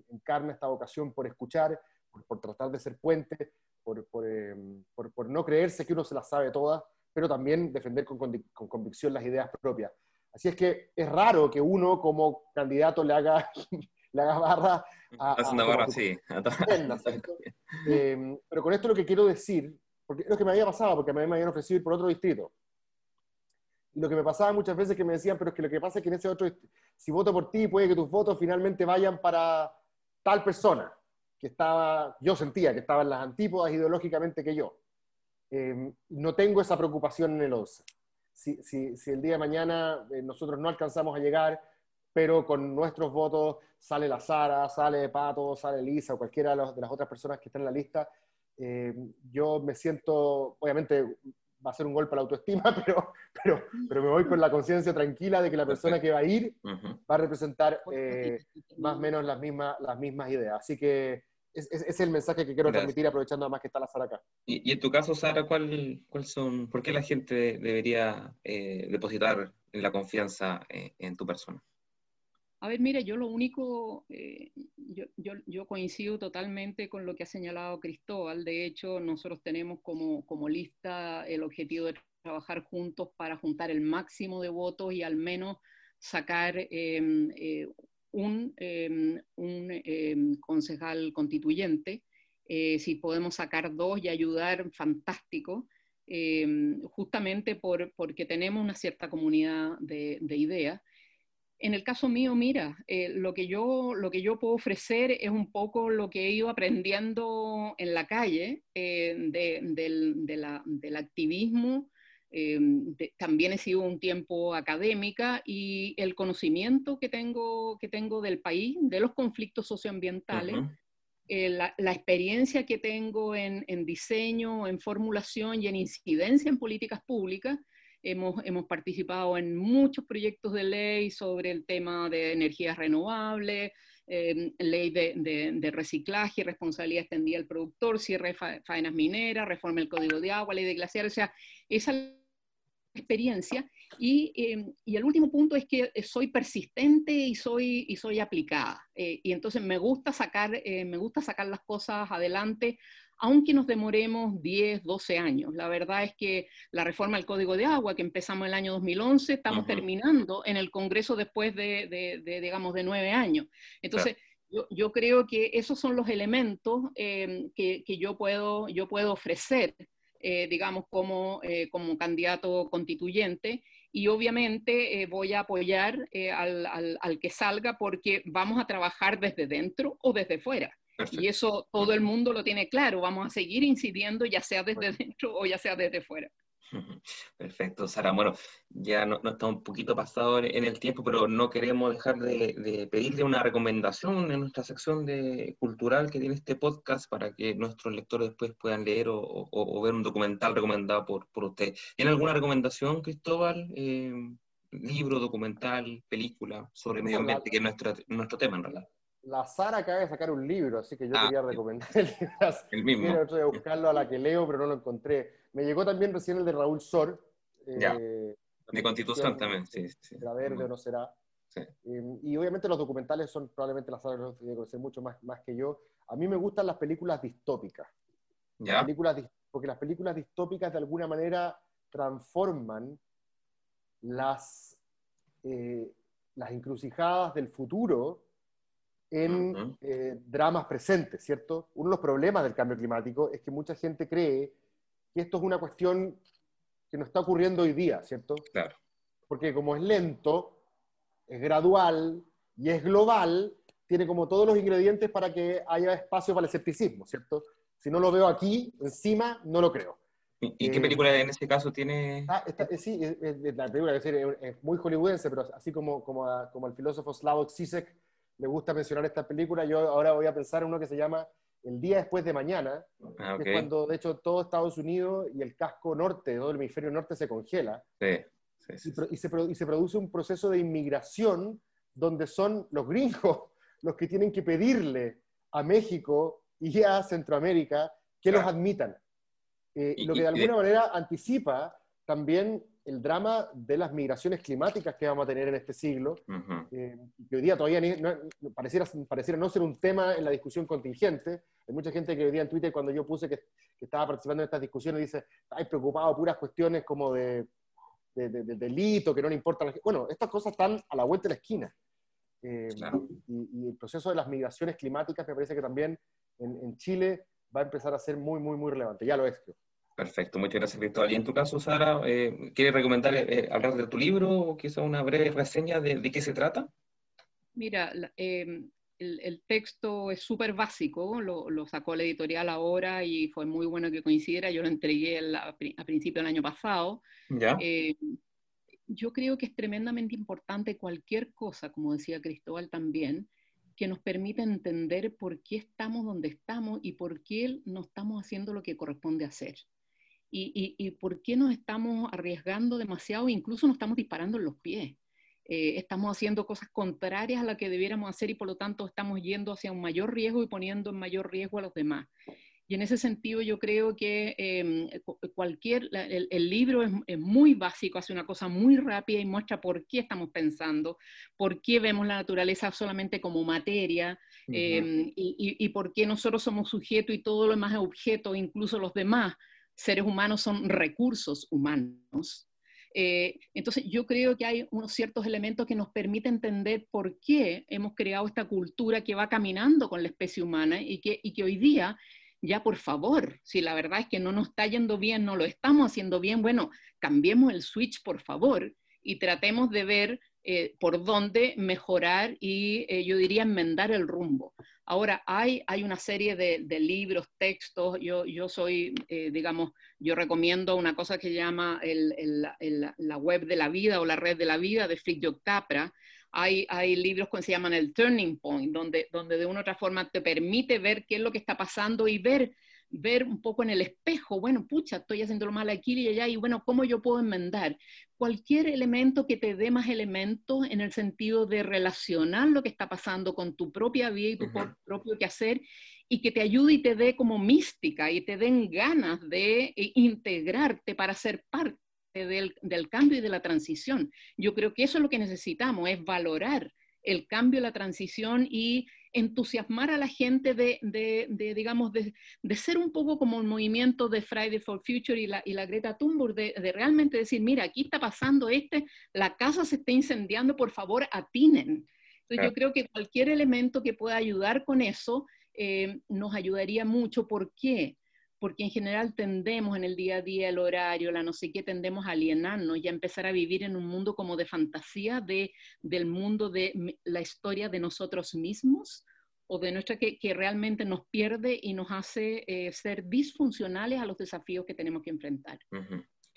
encarna esta vocación por escuchar, por, por, tratar de ser puente Em, por, por, no creerse que uno se las sabe todas, pero también defender con, con, convicción las ideas propias. Así es que es raro que uno como candidato le haga, le haga barra a... Hace una barra así. Em, pero con esto lo que quiero decir, porque es lo que me había pasado, porque a mí me habían ofrecido ir por otro distrito. Y lo que me pasaba muchas veces que me decían, pero es que lo que pasa es que en ese otro, si voto por ti, puede que tus votos finalmente vayan para, tal persona, que estaba, yo sentía que estaba en las antípodas ideológicamente que yo. Em, no tengo esa preocupación en el 11. Si, si, el día de mañana eh, nosotros no alcanzamos a llegar, pero con nuestros votos sale la Sara, sale Pato, sale Lisa o cualquiera de, de las otras personas que están en la lista, em, yo me siento, obviamente va a ser un golpe a la autoestima, pero, pero, pero me voy con la conciencia tranquila de que la persona que va a ir va a representar eh, más o menos las mismas, las mismas ideas. Así que ese es, el mensaje que quiero transmitir aprovechando además que está la Sara acá. Y, en tu caso, Sara, ¿cuál, cuál son, ¿por qué la gente debería eh, depositar la confianza eh, en tu persona? A ver, mire, yo lo único, eh, yo, yo, yo, coincido totalmente con lo que ha señalado Cristóbal. De hecho, nosotros tenemos como, como lista el objetivo de trabajar juntos para juntar el máximo de votos y al menos sacar em, eh, un, em, un em, concejal constituyente. Eh, si podemos sacar dos y ayudar, fantástico. justamente por, porque tenemos una cierta comunidad de, de ideas. En el caso mío, mira, eh, lo, que yo, lo que yo puedo ofrecer es un poco lo que he ido aprendiendo en la calle eh, del, activismo. Eh, también he sido un tiempo académica y el conocimiento que tengo, que tengo del país, de los conflictos socioambientales, la, experiencia que tengo en, en diseño, en formulación y en incidencia en políticas públicas, Hemos, hemos, participado en muchos proyectos de ley sobre el tema de energías renovables, em, ley de, de, reciclaje, responsabilidad extendida del productor, cierre de faenas mineras, reforma del código de agua, ley de glaciares, o sea, esa experiencia. Y, em, y, el último punto es que soy persistente y soy, y soy aplicada. Eh, y entonces me gusta, sacar, eh, me gusta sacar las cosas adelante aunque nos demoremos 10, 12 años. La verdad es que la reforma del Código de Agua, que empezamos en el año 2011, estamos terminando en el Congreso después de, digamos, de nueve años. Entonces, yo, creo que esos son los elementos em, que, yo, puedo, yo puedo ofrecer, eh, digamos, como, eh, como candidato constituyente. Y obviamente eh, voy a apoyar al, al que salga porque vamos a trabajar desde dentro o desde fuera. Y eso todo el mundo lo tiene claro. Vamos a seguir incidiendo, ya sea desde dentro o ya sea desde fuera. Perfecto, Sara. Bueno, ya no, no, está un poquito pasado en, el tiempo, pero no queremos dejar de, pedirle una recomendación en nuestra sección de cultural que tiene este podcast para que nuestros lectores después puedan leer o, ver un documental recomendado por, por usted. ¿Tiene alguna recomendación, Cristóbal? Eh, libro, documental, película sobre medio ambiente, que es nuestro, nuestro tema en realidad la Sara acaba de sacar un libro, así que yo ah, quería recomendar el libro. El mismo. Quiero buscarlo a la que leo, pero no lo encontré. Me llegó también recién el de Raúl Sor. Eh, de Constitución también, sí. sí. ¿Será verde o no será? Sí. Eh, y obviamente los documentales son probablemente la Sara que conocer mucho más, más que yo. A mí me gustan las películas distópicas. ¿Ya? películas, porque las películas distópicas de alguna manera transforman las, eh, las encrucijadas del futuro en eh, dramas presentes, ¿cierto? Uno de los problemas del cambio climático es que mucha gente cree que esto es una cuestión que no está ocurriendo hoy día, ¿cierto? Claro. Porque como es lento, es gradual y es global, tiene como todos los ingredientes para que haya espacio para el escepticismo, ¿cierto? Si no lo veo aquí, encima, no lo creo. ¿Y, qué eh, película en ese caso tiene? Ah, eh, sí, la película es, muy hollywoodense, pero así como, como, como el filósofo Slavoj Zizek me gusta mencionar esta película. Yo ahora voy a pensar en uno que se llama El día después de mañana, ah, que es cuando de hecho todo Estados Unidos y el casco norte, todo el hemisferio norte se congela. Sí, sí, y, se, y, se, produce un proceso de inmigración donde son los gringos los que tienen que pedirle a México y a Centroamérica que los admitan. Eh, lo que de alguna manera anticipa también el drama de las migraciones climáticas que vamos a tener en este siglo, eh, que hoy día todavía no, pareciera, pareciera no ser un tema en la discusión contingente. Hay mucha gente que hoy día en Twitter, cuando yo puse que, estaba participando en estas discusiones, dice, hay preocupado puras cuestiones como de, de, delito, que no le importa. La... Bueno, estas cosas están a la vuelta de la esquina. Eh, y, el proceso de las migraciones climáticas me parece que también en, en Chile va a empezar a ser muy, muy, muy relevante. Ya lo es, creo. Perfecto, muchas gracias, Cristóbal. Y en tu caso, Sara, eh, ¿quieres recomendar eh, hablar de tu libro o quizá una breve reseña de, qué se trata? Mira, em, el, texto es súper básico, lo, lo, sacó la editorial ahora y fue muy bueno que coincidiera, yo lo entregué a, principio del año pasado. ¿Ya? Eh, yo creo que es tremendamente importante cualquier cosa, como decía Cristóbal también, que nos permita entender por qué estamos donde estamos y por qué no estamos haciendo lo que corresponde hacer. Y, y, y por qué nos estamos arriesgando demasiado, incluso nos estamos disparando en los pies. Eh, estamos haciendo cosas contrarias a las que debiéramos hacer y por lo tanto estamos yendo hacia un mayor riesgo y poniendo en mayor riesgo a los demás. Y en ese sentido yo creo que em, cualquier, el, libro es, muy básico, hace una cosa muy rápida y muestra por qué estamos pensando, por qué vemos la naturaleza solamente como materia em, y, y, por qué nosotros somos sujetos y todo lo demás es objeto, incluso los demás seres humanos son recursos humanos. Eh, entonces, yo creo que hay unos ciertos elementos que nos permiten entender por qué hemos creado esta cultura que va caminando con la especie humana y que, y que hoy día, ya por favor, si la verdad es que no nos está yendo bien, no lo estamos haciendo bien, bueno, cambiemos el switch, por favor, y tratemos de ver eh, por dónde mejorar y eh, yo diría enmendar el rumbo. Ahora, hay, hay una serie de, libros, textos, yo, yo soy, eh, digamos, yo recomiendo una cosa que llama la web de la vida o la red de la vida de Fritjof Capra. Hay, hay libros que se llaman el Turning Point, donde, donde de una u otra forma te permite ver qué es lo que está pasando y ver ver un poco en el espejo, bueno, pucha, estoy haciendo lo mal aquí y allá, y bueno, ¿cómo yo puedo enmendar? Cualquier elemento que te dé más elementos en el sentido de relacionar lo que está pasando con tu propia vida y tu propio quehacer, y que te ayude y te dé como mística y te den ganas de eh, integrarte para ser parte del, del cambio y de la transición. Yo creo que eso es lo que necesitamos, es valorar el cambio, la transición y entusiasmar a la gente de, de, digamos, de, de, ser un poco como el movimiento de Friday for Future y la, y la Greta Thunberg, de, realmente decir, mira, aquí está pasando este, la casa se está incendiando, por favor, atinen. Entonces yo creo que cualquier elemento que pueda ayudar con eso eh, nos ayudaría mucho. ¿Por qué? Porque en general tendemos en el día a día, el horario, la no sé qué, tendemos a alienarnos y a empezar a vivir en un mundo como de fantasía, de, del mundo de la historia de nosotros mismos o de nuestra que, realmente nos pierde y nos hace eh, ser disfuncionales a los desafíos que tenemos que enfrentar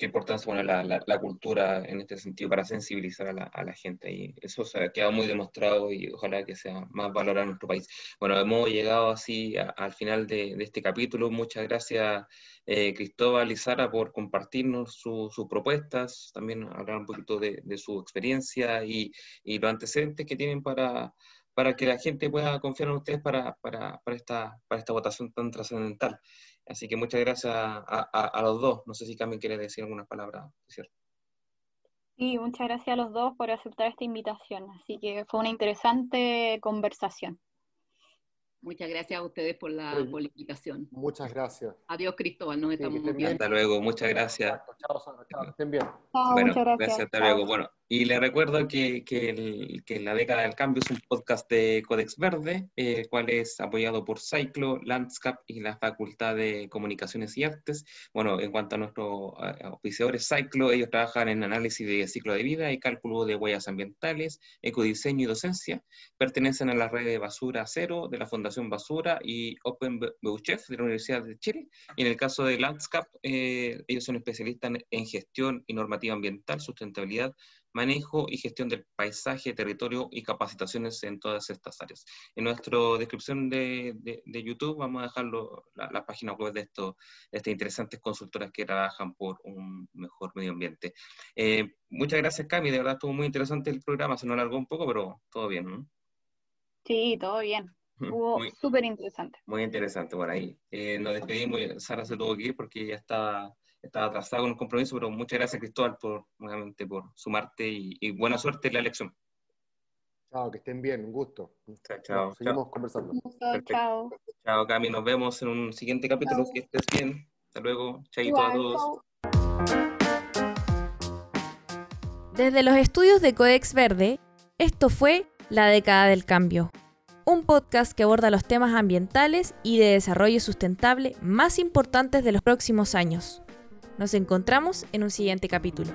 qué importancia bueno, la, la, cultura en este sentido para sensibilizar a la, a la, gente. Y eso se ha quedado muy demostrado y ojalá que sea más valorado en nuestro país. Bueno, hemos llegado así al final de, de, este capítulo. Muchas gracias, eh, Cristóbal y Sara, por compartirnos sus propuestas, también hablar un poquito de, de su experiencia y, y, los antecedentes que tienen para, para que la gente pueda confiar en ustedes para, para, para esta, para esta votación tan trascendental. Así que muchas gracias a, los dos. No sé si Carmen quiere decir alguna palabra. ¿cierto? Sí, muchas gracias a los dos por aceptar esta invitación. Así que fue una interesante conversación. Muchas gracias a ustedes por la, invitación. Muchas gracias. Adiós, Cristóbal, nos estamos viendo. Hasta luego, muchas gracias. Chao, Sara, chao, estén bien. bueno, muchas gracias. hasta luego. Bueno, y le recuerdo que, que, La década del cambio es un podcast de Codex Verde, el cual es apoyado por Cyclo, Landscape y la Facultad de Comunicaciones y Artes. Bueno, en cuanto a nuestros oficiadores Cyclo, ellos trabajan en análisis de ciclo de vida y cálculo de huellas ambientales, ecodiseño y docencia. Pertenecen a la red de Basura Cero de la Fundación Basura y Open Beuchef de la Universidad de Chile. Y en el caso de Landscape, eh, ellos son especialistas en gestión y normativa ambiental, sustentabilidad, manejo y gestión del paisaje, territorio y capacitaciones en todas estas áreas. En nuestra descripción de, de, YouTube vamos a dejar la, página web de, esto, de estas interesantes consultoras que trabajan por un mejor medio ambiente. Eh, muchas gracias, Cami. De verdad estuvo muy interesante el programa. Se nos alargó un poco, pero todo bien. ¿no? Sí, todo bien. Estuvo súper interesante. Muy interesante. Bueno, ahí eh, nos despedimos. Sara se tuvo que ir porque ya está estaba atrasado con el compromiso, pero muchas gracias Cristóbal por, nuevamente por sumarte y, buena suerte en la elección. Chao, que estén bien, un gusto. Chao, chao. Seguimos conversando. Chao. Chao, Cami, nos vemos en un siguiente capítulo. Que estés bien. Hasta luego. Chaito a todos. Desde los estudios de Codex Verde, esto fue La década del cambio, un podcast que aborda los temas ambientales y de desarrollo sustentable más importantes de los próximos años. Nos encontramos en un siguiente capítulo.